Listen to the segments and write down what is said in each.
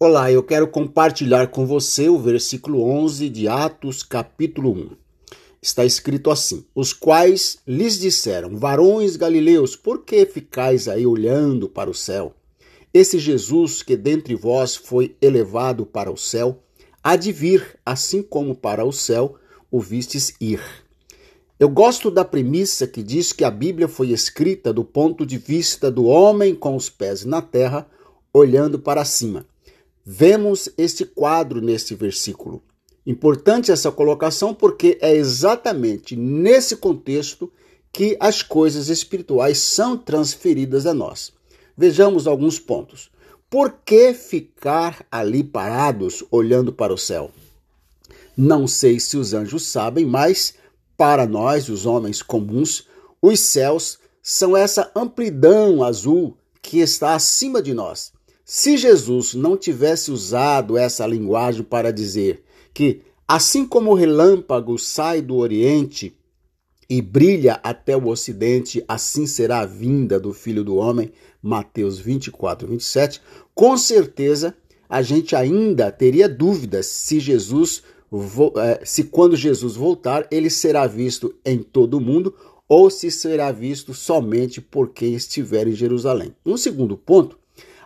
Olá, eu quero compartilhar com você o versículo 11 de Atos, capítulo 1. Está escrito assim: Os quais lhes disseram, varões galileus, por que ficais aí olhando para o céu? Esse Jesus que dentre vós foi elevado para o céu, há de vir, assim como para o céu o vistes ir. Eu gosto da premissa que diz que a Bíblia foi escrita do ponto de vista do homem com os pés na terra, olhando para cima. Vemos este quadro neste versículo. Importante essa colocação porque é exatamente nesse contexto que as coisas espirituais são transferidas a nós. Vejamos alguns pontos. Por que ficar ali parados olhando para o céu? Não sei se os anjos sabem, mas para nós, os homens comuns, os céus são essa amplidão azul que está acima de nós. Se Jesus não tivesse usado essa linguagem para dizer que, assim como o relâmpago sai do Oriente e brilha até o Ocidente, assim será a vinda do Filho do Homem, Mateus 24, 27, com certeza a gente ainda teria dúvidas se Jesus, eh, se quando Jesus voltar, ele será visto em todo o mundo ou se será visto somente por quem estiver em Jerusalém. Um segundo ponto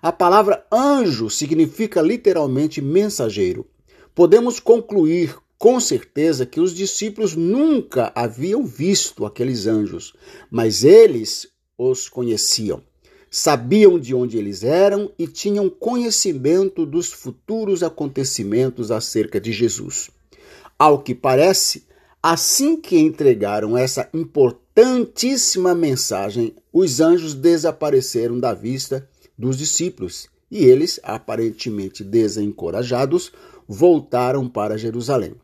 a palavra anjo significa literalmente mensageiro. Podemos concluir com certeza que os discípulos nunca haviam visto aqueles anjos, mas eles os conheciam. Sabiam de onde eles eram e tinham conhecimento dos futuros acontecimentos acerca de Jesus. Ao que parece, assim que entregaram essa importantíssima mensagem, os anjos desapareceram da vista dos discípulos, e eles, aparentemente desencorajados, voltaram para Jerusalém.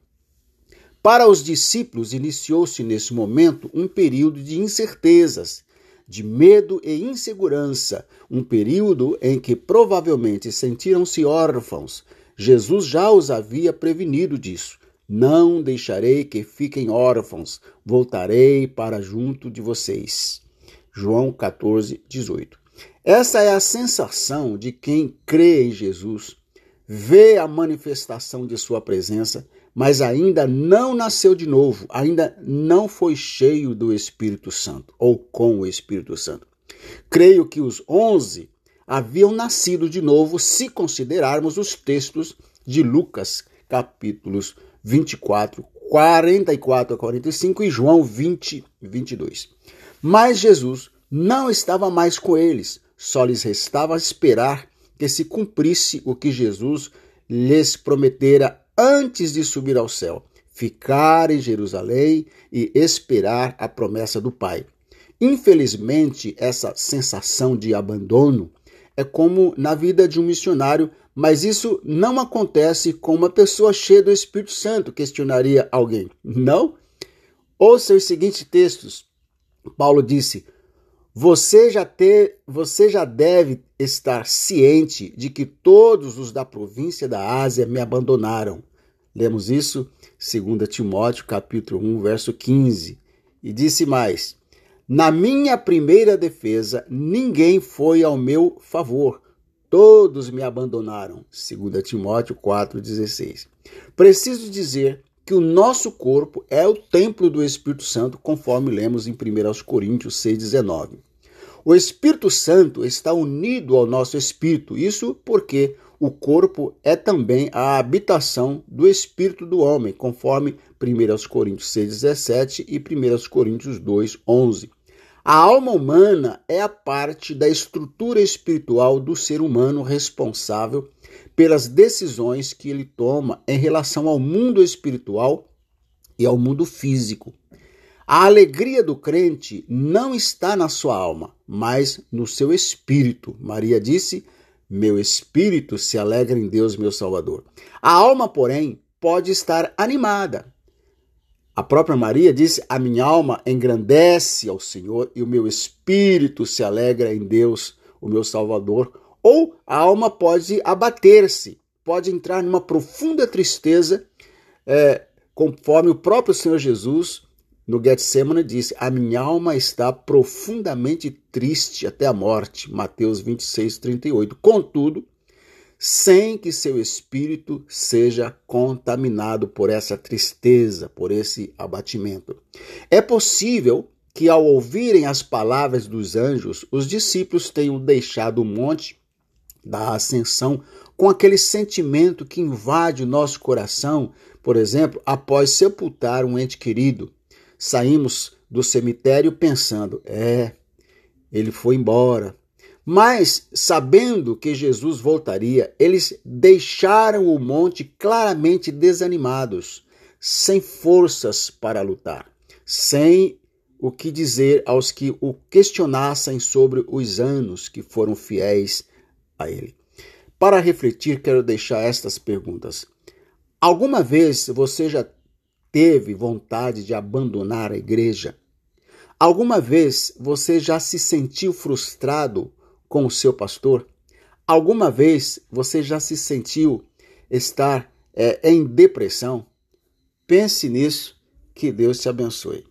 Para os discípulos, iniciou-se nesse momento um período de incertezas, de medo e insegurança, um período em que provavelmente sentiram-se órfãos. Jesus já os havia prevenido disso. Não deixarei que fiquem órfãos, voltarei para junto de vocês. João 14, 18. Essa é a sensação de quem crê em Jesus, vê a manifestação de sua presença, mas ainda não nasceu de novo, ainda não foi cheio do Espírito Santo ou com o Espírito Santo. Creio que os onze haviam nascido de novo se considerarmos os textos de Lucas, capítulos 24, 44 a 45 e João 20, 22. Mas Jesus não estava mais com eles, só lhes restava esperar que se cumprisse o que Jesus lhes prometera antes de subir ao céu: ficar em Jerusalém e esperar a promessa do Pai. Infelizmente, essa sensação de abandono é como na vida de um missionário, mas isso não acontece com uma pessoa cheia do Espírito Santo, questionaria alguém. Não? Ouça os seguintes textos. Paulo disse: você já, ter, você já deve estar ciente de que todos os da província da Ásia me abandonaram. Lemos isso 2 Timóteo capítulo 1, verso 15. E disse mais: Na minha primeira defesa, ninguém foi ao meu favor. Todos me abandonaram. 2 Timóteo 4,16. Preciso dizer que o nosso corpo é o templo do Espírito Santo, conforme lemos em 1 Coríntios 6,19. O Espírito Santo está unido ao nosso espírito, isso porque o corpo é também a habitação do espírito do homem, conforme 1 Coríntios 6,17 e 1 Coríntios 2,11. A alma humana é a parte da estrutura espiritual do ser humano responsável pelas decisões que ele toma em relação ao mundo espiritual e ao mundo físico. A alegria do crente não está na sua alma, mas no seu espírito. Maria disse: Meu espírito se alegra em Deus, meu Salvador. A alma, porém, pode estar animada. A própria Maria disse: A minha alma engrandece ao Senhor e o meu espírito se alegra em Deus, o meu Salvador. Ou a alma pode abater-se, pode entrar numa profunda tristeza, é, conforme o próprio Senhor Jesus no Getsemane disse: A minha alma está profundamente triste até a morte. Mateus 26, 38. Contudo, sem que seu espírito seja contaminado por essa tristeza, por esse abatimento. É possível que, ao ouvirem as palavras dos anjos, os discípulos tenham deixado o monte da ascensão com aquele sentimento que invade o nosso coração, por exemplo, após sepultar um ente querido. Saímos do cemitério pensando: é, ele foi embora, mas, sabendo que Jesus voltaria, eles deixaram o monte claramente desanimados, sem forças para lutar, sem o que dizer aos que o questionassem sobre os anos que foram fiéis a ele. Para refletir, quero deixar estas perguntas. Alguma vez você já teve vontade de abandonar a igreja? Alguma vez você já se sentiu frustrado com o seu pastor? Alguma vez você já se sentiu estar é, em depressão? Pense nisso, que Deus te abençoe.